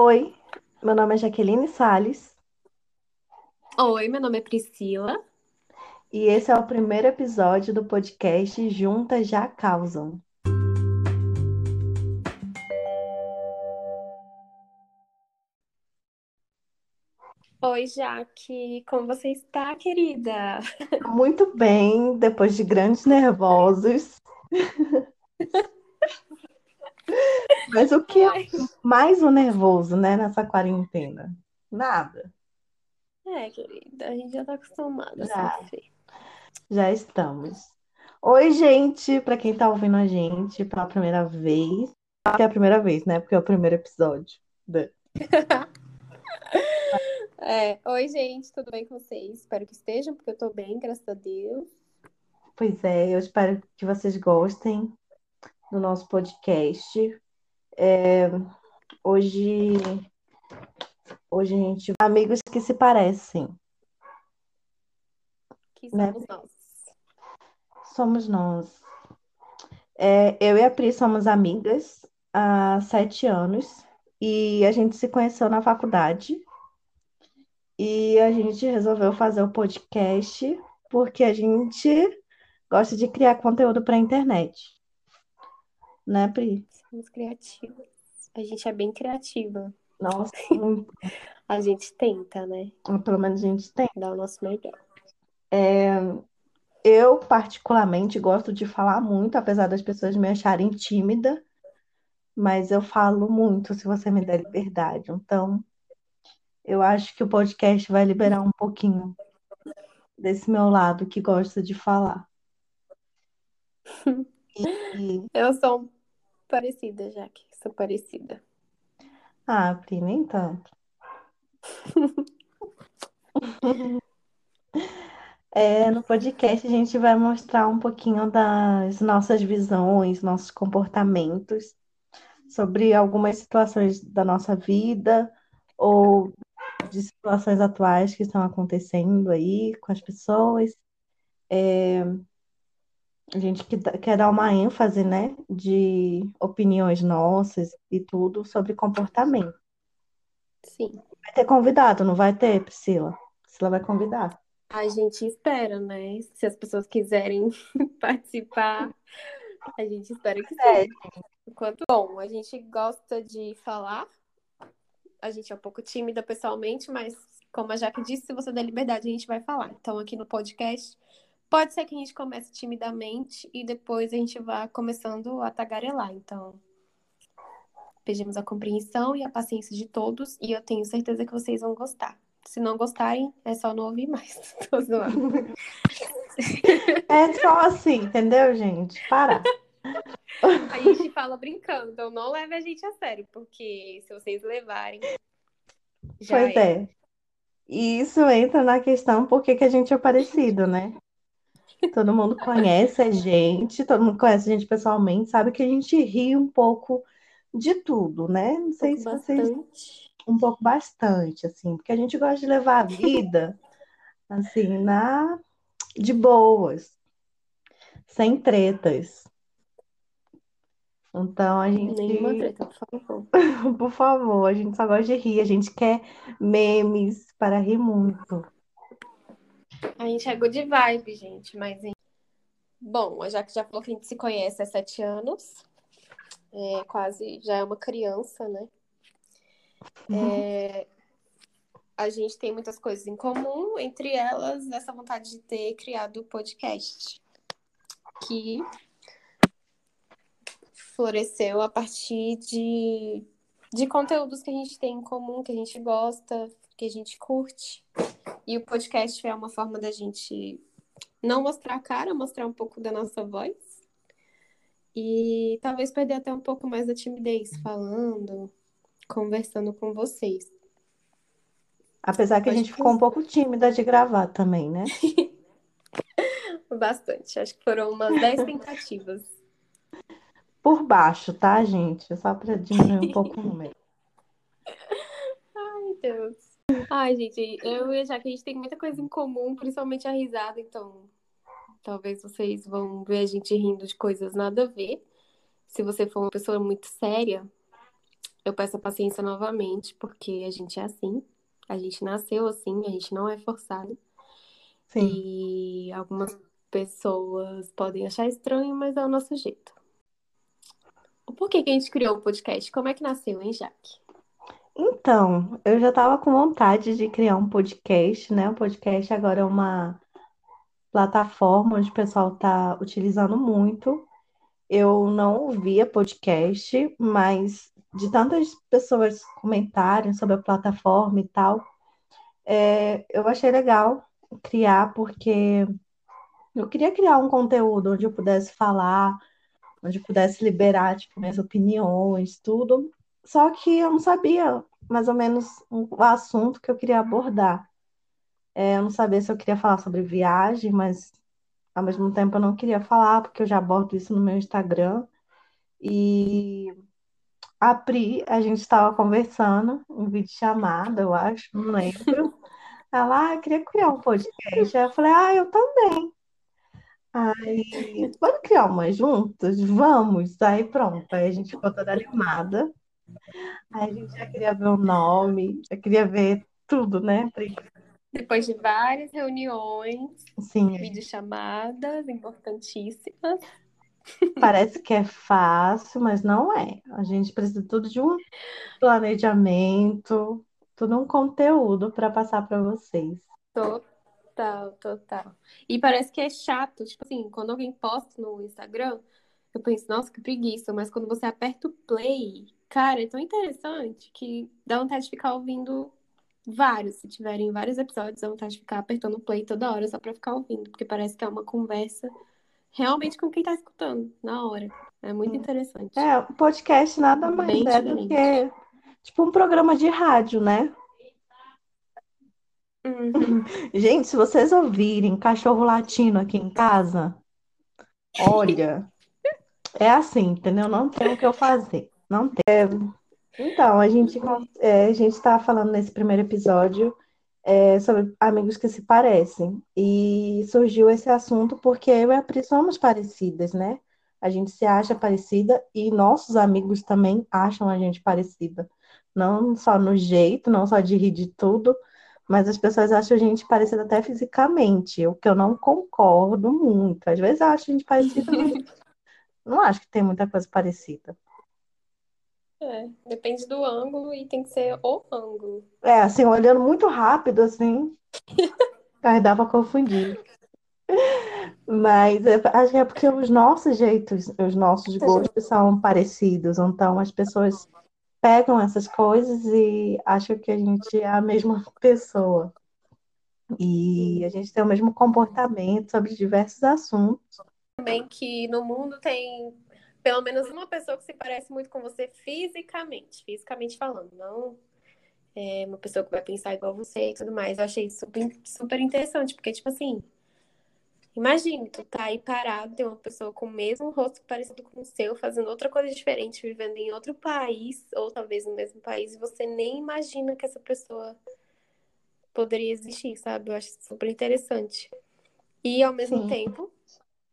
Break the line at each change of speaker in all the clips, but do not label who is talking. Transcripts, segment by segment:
Oi, meu nome é Jaqueline Sales
Oi, meu nome é Priscila.
e esse é o primeiro episódio do podcast Juntas Já Causam.
Oi, Jaque. Como você está, querida?
Muito bem, depois de grandes nervosos. Mas o que é
Ai.
mais um nervoso, né, nessa quarentena? Nada,
É, querida, a gente já tá acostumada a
Já.
sofrer.
já estamos. Oi, gente, para quem tá ouvindo a gente pela primeira vez, que é a primeira vez, né? Porque é o primeiro episódio. da-
É, oi, gente, tudo bem com vocês? Espero que estejam, porque eu tô bem, graças a Deus.
Pois é, eu espero que vocês gostem do nosso podcast. É, hoje, hoje a gente amigos que se parecem,
Que
né?
somos nós.
Somos nós. É, eu e a Pri somos amigas há sete anos e a gente se conheceu na faculdade e a gente resolveu fazer o podcast porque a gente gosta de criar conteúdo para a internet, né, Pri?
Somos criativas. A gente é bem criativa.
Nossa.
A gente tenta, né?
Pelo menos a gente tem.
Dar o nosso melhor.
Eu, particularmente, gosto de falar muito, apesar das pessoas me acharem tímida, mas eu falo muito se você me der liberdade. Então, eu acho que o podcast vai liberar um pouquinho desse meu lado que gosta de falar. E,
Eu sou parecida, Jaque. Sou parecida.
ah, Pri, nem tanto. É, no podcast a gente vai mostrar um pouquinho das nossas visões, nossos comportamentos sobre algumas situações da nossa vida ou de situações atuais que estão acontecendo aí com as pessoas. É, a gente quer dar uma ênfase, né, de opiniões nossas e tudo sobre comportamento.
Sim.
Vai ter convidado, não vai ter, Priscila? Priscila vai convidar.
A gente espera, né? Se as pessoas quiserem participar, a gente espera que
É.
Enquanto bom, a gente gosta de falar. A gente é um pouco tímida pessoalmente, mas como a Jaque disse, se você der liberdade, a gente vai falar. Então, aqui no podcast, pode ser que a gente comece timidamente e depois a gente vá começando a tagarelar. Então, pedimos a compreensão e a paciência de todos e eu tenho certeza que vocês vão gostar. Se não gostarem, é só não ouvir mais. Tô zoando.
É só assim, entendeu, gente? Para.
A gente fala brincando, então não leve a gente a sério, porque se vocês levarem, já
Pois
é.
é. E isso entra na questão por que que a gente é parecido, né? Todo mundo conhece a gente, todo mundo conhece a gente pessoalmente, sabe que a gente ri um pouco de tudo, né? Não
Um
sei
pouco
se vocês
bastante.
um pouco bastante, assim, porque a gente gosta de levar a vida assim, na de boas, sem tretas. Então a
Nenhuma
gente,
treta, por favor.
por favor, a gente só gosta de rir, a gente quer memes para rir muito.
A gente é good vibe, gente, mas. Bom, a Jaque já falou que a gente se conhece há sete anos. É, quase já é uma criança, né? É, a gente tem muitas coisas em comum, entre elas essa vontade de ter criado o podcast, que floresceu a partir de, de conteúdos que a gente tem em comum, que a gente gosta, que a gente curte. E o podcast é uma forma da gente não mostrar a cara, mostrar um pouco da nossa voz. E talvez perder até um pouco mais da timidez falando, conversando com vocês.
Apesar que a gente ficou um pouco tímida de gravar também, né?
bastante. Acho que foram umas 10 tentativas.
Por baixo, tá, gente? Só para diminuir um pouco o número.
Ai, Deus. Ai, gente, eu e a Jaque, a gente tem muita coisa em comum, principalmente a risada, então talvez vocês vão ver a gente rindo de coisas nada a ver. Se você for uma pessoa muito séria, Eu peço a paciência novamente, porque a gente é assim. A gente nasceu assim, a gente não é forçado.
Sim.
E algumas pessoas podem achar estranho, mas é o nosso jeito. Por que, que a gente criou o podcast? Como é que nasceu, hein, Jaque?
Então, eu já estava com vontade de criar um podcast, né? O podcast agora é uma plataforma onde o pessoal está utilizando muito. Eu não ouvia podcast, mas de tantas pessoas comentarem sobre a plataforma e tal, é, eu achei legal criar, porque eu queria criar um conteúdo onde eu pudesse falar, onde eu pudesse liberar, tipo, minhas opiniões, tudo. Só que eu não sabia mais ou menos o assunto que eu queria abordar. É, eu não sabia se eu queria falar sobre viagem, mas ao mesmo tempo eu não queria falar, porque eu já abordo isso no meu Instagram. E a Pri, a gente estava conversando em vídeo chamada, eu acho, não lembro. Ela, ah, queria criar um podcast. Aí eu falei, ah, eu também. Aí, vamos criar uma juntas? Vamos. Aí pronto, aí a gente ficou toda animada. Aí a gente já queria ver o nome, já queria ver tudo, né?
Depois de várias reuniões,
Sim,
videochamadas importantíssimas.
parece que é fácil, mas não é. A gente precisa tudo de um planejamento, tudo um conteúdo para passar para vocês.
Total, total. E parece que é chato, tipo assim, quando alguém posta no Instagram, eu penso, nossa, que preguiça, mas quando você aperta o play, cara, é tão interessante que dá vontade de ficar ouvindo vários. Se tiverem vários episódios, dá vontade de ficar apertando o play toda hora só pra ficar ouvindo, porque parece que é uma conversa realmente com quem tá escutando na hora. É muito interessante.
É, o podcast nada mais
Bem
é do
diferente.
que tipo um programa de rádio, né?
Uhum.
Gente, se vocês ouvirem cachorro latindo aqui em casa, olha, é assim, entendeu? Não tem o que eu fazer. Não tem. Então, a gente é, a gente está falando nesse primeiro episódio é, sobre amigos que se parecem. E surgiu esse assunto porque eu e a Pri somos parecidas, né? A gente se acha parecida e nossos amigos também acham a gente parecida. Não só no jeito, não só de rir de tudo, mas as pessoas acham a gente parecida até fisicamente, o que eu não concordo muito. Às vezes acho a gente parecida, mas não acho que tem muita coisa parecida.
É, depende do ângulo e tem que ser o ângulo.
É, assim, olhando muito rápido, assim, aí dá pra confundir. Mas é- acho que é porque os nossos jeitos, os nossos gostos são parecidos, então as pessoas pegam essas coisas e acham que a gente é a mesma pessoa. E a gente tem o mesmo comportamento sobre diversos assuntos.
Também que no mundo tem pelo menos uma pessoa que se parece muito com você fisicamente, fisicamente falando, não é uma pessoa que vai pensar igual você e tudo mais. Eu achei super, super interessante, porque, tipo assim, imagine, tu tá aí parado, tem uma pessoa com o mesmo rosto parecido com o seu, fazendo outra coisa diferente, vivendo em outro país, ou talvez no mesmo país, e você nem imagina que essa pessoa poderia existir, sabe? Eu acho super interessante. E ao mesmo
Sim.
tempo,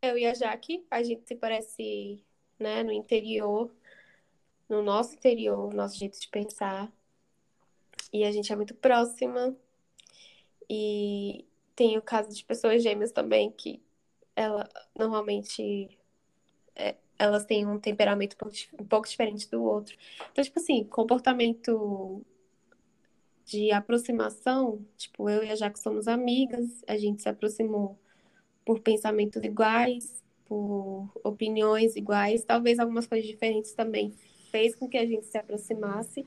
eu e a Jaque, a gente se parece, né, no interior, no nosso interior, nosso jeito de pensar. E a gente é muito próxima. E tem o caso de pessoas gêmeas também, que ela normalmente é, elas têm um temperamento um pouco, dif- pouco diferente do outro. Então, tipo assim, comportamento de aproximação, tipo, eu e a Jaque somos amigas, a gente se aproximou por pensamentos iguais, por opiniões iguais, talvez algumas coisas diferentes também fez com que a gente se aproximasse.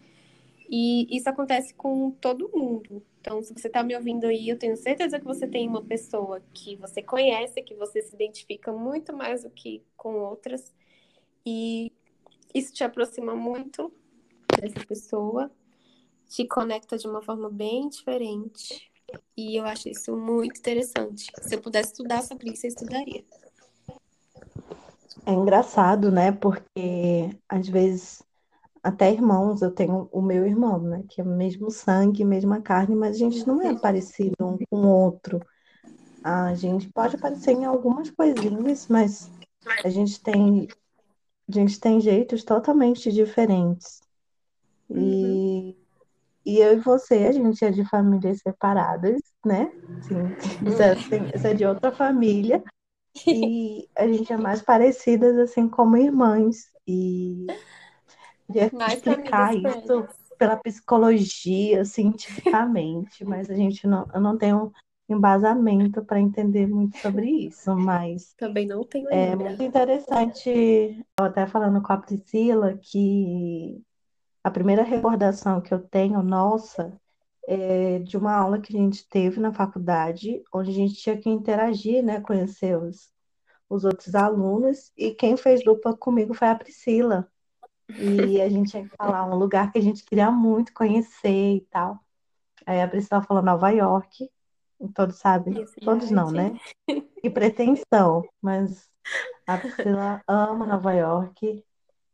E isso acontece com todo mundo. Então, se você está me ouvindo aí, eu tenho certeza que você tem uma pessoa que você conhece, que você se identifica muito mais do que com outras. E isso te aproxima muito dessa pessoa, te conecta de uma forma bem diferente. E eu acho isso muito interessante. Se eu pudesse estudar sobre isso, eu estudaria.
É engraçado, né? Porque às vezes até irmãos, eu tenho o meu irmão, né? Que é o mesmo sangue, mesma carne, mas a gente não é parecido um com o outro. A gente pode parecer em algumas coisinhas, mas a gente tem, a gente tem jeitos totalmente diferentes. E, e eu e você, a gente é de famílias separadas, né? Sim, você é de outra família. E a gente é mais parecidas, assim, como irmãs. E
Mais
explicar isso pela psicologia, cientificamente, mas a gente não, eu não tenho embasamento para entender muito sobre isso, mas
Também não tenho
é
ainda.
muito interessante. Eu até falando com a Priscila que a primeira recordação que eu tenho, nossa, é de uma aula que a gente teve na faculdade, onde a gente tinha que interagir, né, conhecer os, os outros alunos, e quem fez dupla comigo foi a Priscila. E a gente tinha que falar um lugar que a gente queria muito conhecer e tal. Aí a Priscila falou Nova York, todos sabem,
Esse
todos não, né? Que pretensão, mas a Priscila ama Nova York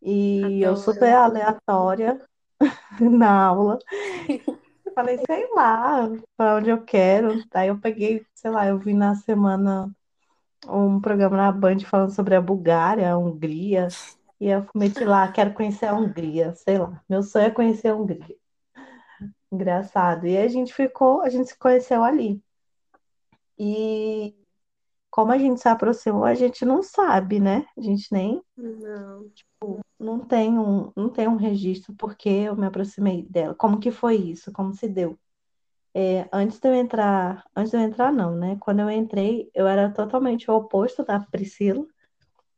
e eu
Adoro.
super aleatória na aula. Falei, sei lá, para onde eu quero. Aí eu peguei, sei lá, eu vi na semana um programa na Band falando sobre a Bulgária, a Hungria. E eu meti lá, quero conhecer a Hungria, sei lá. Meu sonho é conhecer a Hungria. Engraçado. E a gente ficou, a gente se conheceu ali. E como a gente se aproximou, a gente não sabe, né? A gente nem
Não.
Não tem um, não tem um registro porque eu me aproximei dela. Como que foi isso? Como se deu? É, antes de eu entrar, antes de eu entrar não, né? Quando eu entrei, eu era totalmente o oposto da Priscila.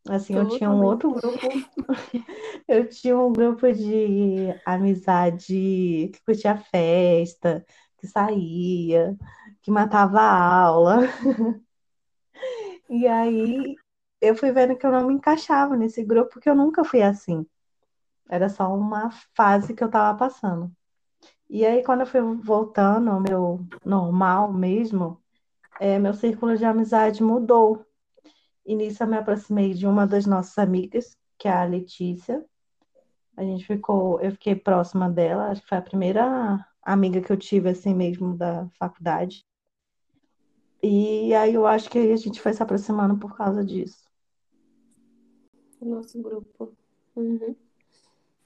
Assim, eu tinha um outro grupo, eu tinha um grupo de amizade que curtia festa, que saía, que matava a aula. E aí eu fui vendo que eu não me encaixava nesse grupo, porque eu nunca fui assim. Era só uma fase que eu tava passando. E aí, quando eu fui voltando ao meu normal mesmo, é, meu círculo de amizade mudou. E nisso eu me aproximei de uma das nossas amigas, que é a Letícia. A gente ficou, eu fiquei próxima dela, acho que foi a primeira amiga que eu tive assim mesmo da faculdade. E aí eu acho que a gente foi se aproximando por causa disso.
Nosso grupo. Uhum.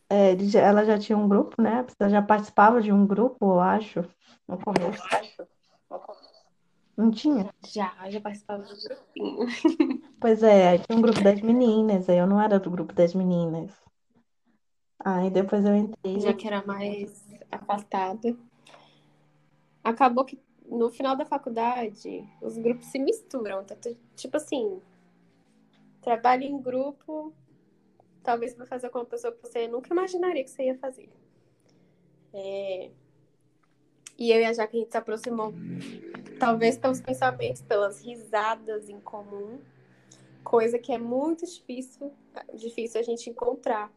É, já- ela já tinha um grupo, né? Ela já participava de um grupo, eu acho, no começo. Não tinha?
Já, já participava do grupinho.
Pois é, tinha um grupo das meninas, aí eu não era do grupo das meninas. Aí depois eu entrei.
Já que era mais afastada. Acabou que no final da faculdade os grupos se misturam. Tá Tipo assim, trabalho em grupo, talvez vai fazer com uma pessoa que você nunca imaginaria que você ia fazer. É, E eu e a Jaque, a gente se aproximou, talvez pelos pensamentos, pelas risadas em comum, coisa que é muito difícil, difícil a gente encontrar.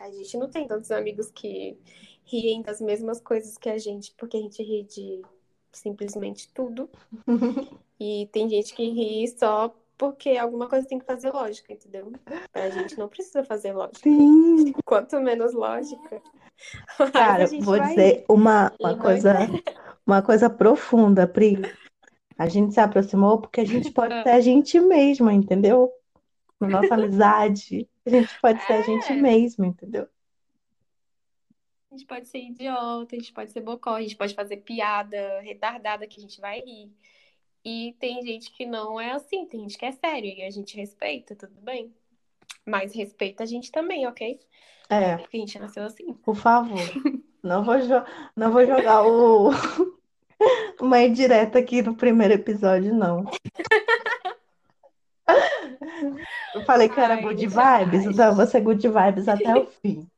A gente não tem tantos amigos que riem das mesmas coisas que a gente, porque a gente ri de simplesmente tudo. E tem gente que ri só porque alguma coisa tem que fazer lógica, entendeu? Pra gente não precisa fazer lógica.
Sim,
Quanto menos lógica, a
cara,
gente
vou
vai
dizer uma,
E
uma coisa, uma coisa profunda, Pri. A gente se aproximou porque a gente pode
Ah.
ser a gente mesma, entendeu? Na nossa amizade, a gente pode ser a gente
É.
mesma, entendeu?
A gente pode ser idiota, a gente pode ser bocó, a gente pode fazer piada retardada que a gente vai rir. E tem gente que não é assim, tem gente que é sério e a gente respeita, tudo bem. Mas respeita a gente também, ok?
É,
Porque a gente nasceu assim.
por favor. Não vou, não vou jogar o... uma indireta aqui no primeiro episódio, não. Eu falei que era
Ai,
good
jamais.
vibes, então eu vou ser good vibes até o fim.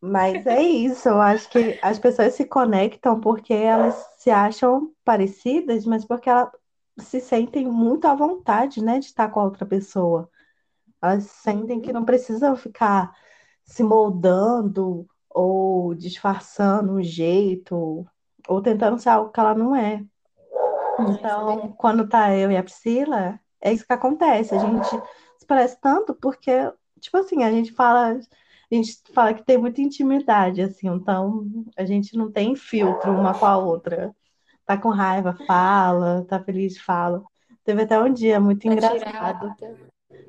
Mas é isso, eu acho que as pessoas se conectam porque elas se acham parecidas, mas porque elas se sentem muito à vontade, né, de estar com a outra pessoa. Elas sentem que não precisam ficar se moldando ou disfarçando um jeito ou tentando ser algo que ela não é. Então, quando tá eu e a Priscila, é isso que acontece. A gente se parece tanto porque, tipo assim, a gente fala, a gente fala que tem muita intimidade, assim, então a gente não tem filtro uma com a outra. Tá com raiva, fala, tá feliz, fala. Teve até um dia muito
Tá
engraçado.
tirada.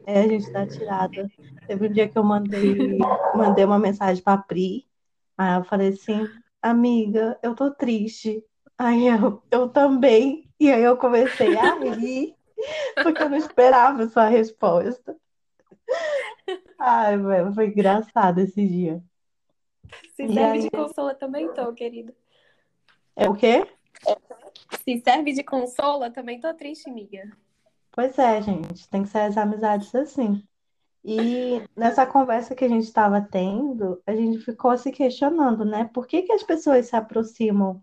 É, a gente tá tirada. Teve um dia que eu mandei, mandei uma mensagem pra Pri. Aí eu falei assim, amiga, eu tô triste. Aí eu, eu também. E aí eu comecei a rir, porque eu não esperava essa resposta. Ai, velho, foi engraçado esse dia.
Se
E
serve
aí,
de consola também tô, querido.
é o quê?
Se serve de consola, também tô triste, amiga.
Pois é, gente, tem que ser as amizades assim. E nessa conversa que a gente estava tendo, a gente ficou se questionando, né? Por que que as pessoas se aproximam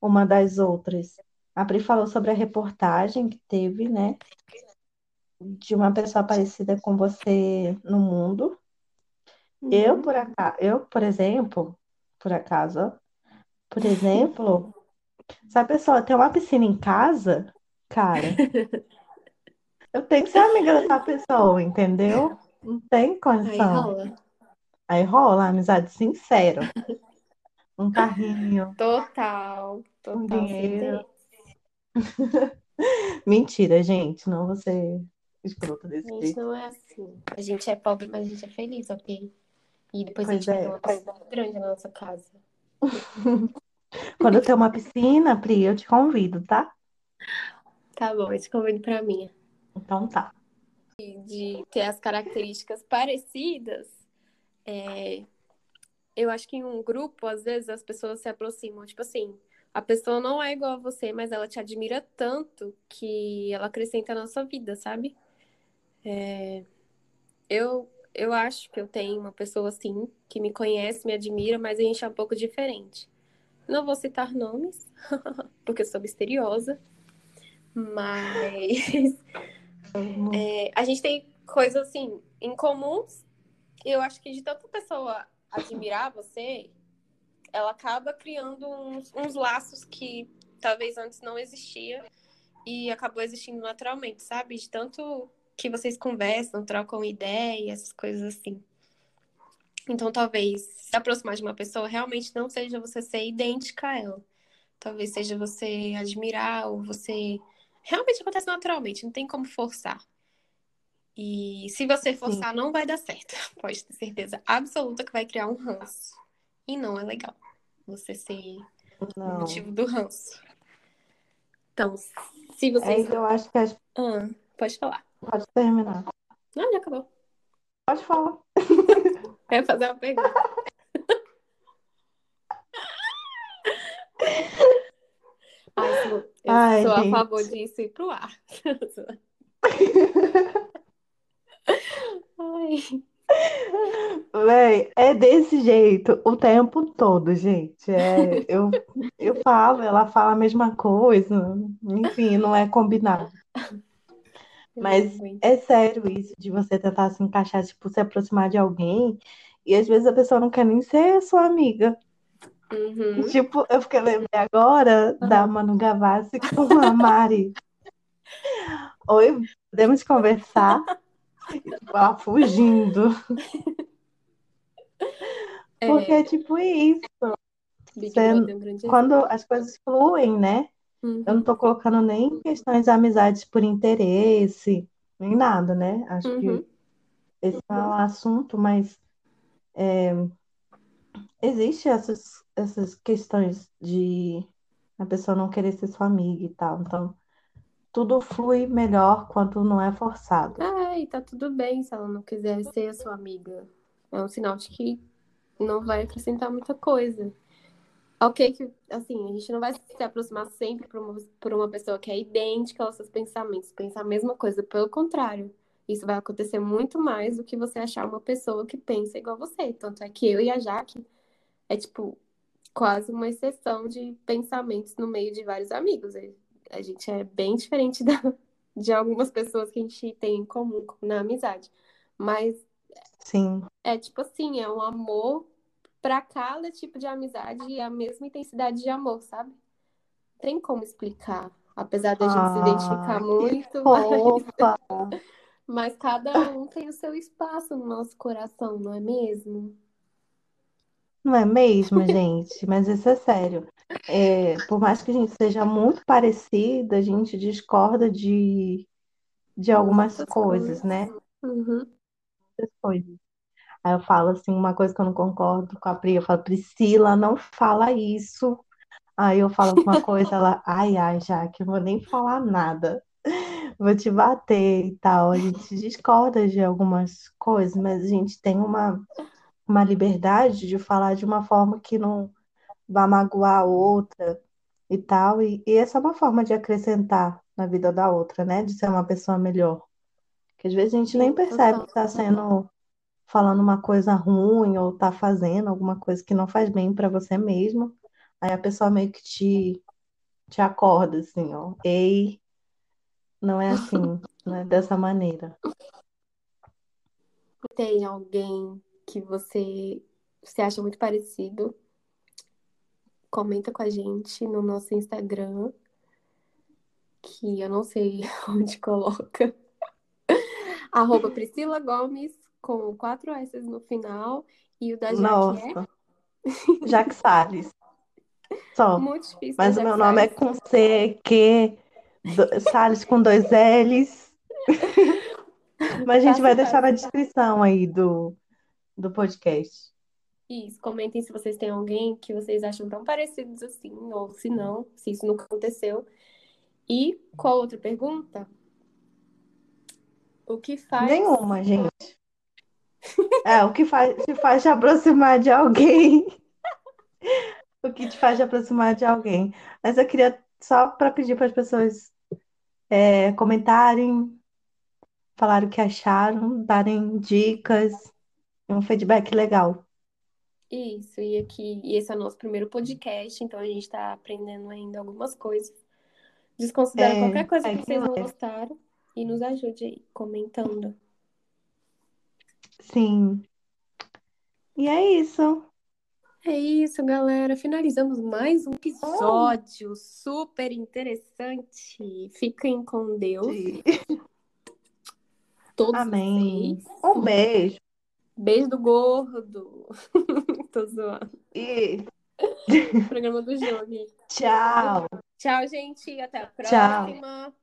uma das outras? A Pri falou sobre a reportagem que teve, né? De uma pessoa parecida com você no mundo. Eu,
Uhum.
por acaso, eu, por exemplo, por acaso, por exemplo, se a pessoa tem uma piscina em casa, cara, eu tenho que ser amiga dessa pessoa, entendeu? Não tem
Aí
condição.
rola.
Aí rola amizade sincera. Um carrinho,
Total,
um
total, sem
dinheiro. Mentira, gente, não vou ser escrota
A
desse
gente
jeito.
não é assim. A gente é pobre, mas a gente é feliz, ok? E depois a
Pois
gente vai ter
é.
uma piscina grande na nossa casa.
Quando eu ter uma piscina, Pri, eu te convido, tá?
Tá bom, esse convite pra mim.
Então tá.
De ter as características parecidas, é, eu acho que em um grupo, às vezes, as pessoas se aproximam. Tipo assim, a pessoa não é igual a você, mas ela te admira tanto que ela acrescenta na sua vida, sabe? É, eu, eu acho que eu tenho uma pessoa assim, que me conhece, me admira, mas a gente é um pouco diferente. Não vou citar nomes, porque eu sou misteriosa, mas é, a gente tem coisas assim em comuns. Eu acho que de tanta pessoa admirar você, ela acaba criando uns, uns laços que talvez antes não existia e acabou existindo naturalmente, sabe? De tanto que vocês conversam, trocam ideias, coisas assim. Então, talvez se aproximar de uma pessoa realmente não seja você ser idêntica a ela. Talvez seja você admirar ou você. Realmente acontece naturalmente, não tem como forçar. E se você
Sim,
forçar, não vai dar certo. Pode ter certeza absoluta que vai criar um ranço. E não é legal você ser o
não.
motivo do ranço. Então, se
É,
vocês.
eu acho que as...
Ah, pode falar.
Pode terminar.
Não, já acabou.
Pode falar.
Quer fazer uma pergunta? Ai, sou- eu
Ai,
sou a
gente.
favor disso ir pro ar. Ai.
Véi, é desse jeito o tempo todo, gente. É, eu, eu falo, ela fala a mesma coisa. Enfim, não é combinado. Mas é sério isso de você tentar se encaixar, tipo, se aproximar de alguém e às vezes a pessoa não quer nem ser sua amiga.
Uhum.
Tipo, eu fiquei lembrei agora da
Aham.
Manu Gavassi com a Mari. Oi, podemos conversar? Ela fugindo. Porque
É,
é tipo isso. Você-
é
quando as coisas fluem, né? Eu não
Uhum.
tô colocando nem questões de amizades por interesse, nem nada, né? Acho que
Uhum.
esse não é o assunto, mas é, existe essas, essas questões de a pessoa não querer ser sua amiga e tal. Então, tudo flui melhor quando não é forçado.
Ah, e tá tudo bem se ela não quiser ser a sua amiga. É um sinal de que não vai acrescentar muita coisa. Ok, que assim, a gente não vai se aproximar sempre por uma, por uma pessoa que é idêntica aos seus pensamentos, pensa a mesma coisa. Pelo contrário, isso vai acontecer muito mais do que você achar uma pessoa que pensa igual você. Tanto é que eu e a Jaque é tipo quase uma exceção de pensamentos no meio de vários amigos. A gente é bem diferente da, de algumas pessoas que a gente tem em comum na amizade. Mas
Sim,
é tipo assim, é um amor pra cada tipo de amizade e a mesma intensidade de amor, sabe? Tem como explicar. Apesar da gente se identificar muito, mas, mas cada um tem o seu espaço no nosso coração, não é mesmo?
Não é mesmo, gente? Mas isso é sério. É, por mais que a gente seja muito parecida, a gente discorda de, de algumas coisas, né?
Uhum.
Muitas coisas. Aí eu falo assim, uma coisa que eu não concordo com a Pri, eu falo, Priscila, não fala isso. Aí eu falo alguma coisa, ela, ai, ai, Jaque, eu vou nem falar nada. Vou te bater e tal. A gente discorda de algumas coisas, mas a gente tem uma, uma liberdade de falar de uma forma que não vá magoar a outra e tal. E, e essa é uma forma de acrescentar na vida da outra, né? De ser uma pessoa melhor. Que às vezes a gente nem percebe que está sendo falando uma coisa ruim ou tá fazendo alguma coisa que não faz bem para você mesmo. Aí a pessoa meio que te, te acorda assim, ó. Ei, não é assim, não é dessa maneira.
Tem alguém que você, você acha muito parecido? Comenta com a gente no nosso Instagram, que eu não sei onde coloca. Arroba Priscila Gomes, com quatro S no final. E o da Jaque é
Nossa, Jaque Salles. Só.
muito difícil
Mas o meu nome é
Salles.
com C, Q, do- Salles com dois L's. Mas a gente vai
Fácil,
deixar na
fácil.
descrição aí do, do podcast.
Isso, comentem se vocês têm alguém que vocês acham tão parecidos assim, ou se não, se isso nunca aconteceu. E qual outra pergunta? O que faz
Nenhuma, gente. É, o que faz, te faz te aproximar de alguém. O que te faz te aproximar de alguém. Mas eu queria só para pedir para as pessoas é, comentarem, falar o que acharam, darem dicas, um feedback legal.
Isso, e aqui, e esse é o nosso primeiro podcast, então a gente tá aprendendo ainda algumas coisas. Desconsidera
É,
qualquer coisa
é
que
que
vocês não gostaram e nos ajude aí, comentando.
Sim. E é isso.
É isso, galera. Finalizamos mais um episódio super interessante. Fiquem com Deus,
Sim.
todos
Amém.
vocês.
Um beijo.
Beijo do gordo. Tô zoando.
E
Programa do jogo. hein?
tchau.
Tchau, gente. Até a
Tchau.
próxima.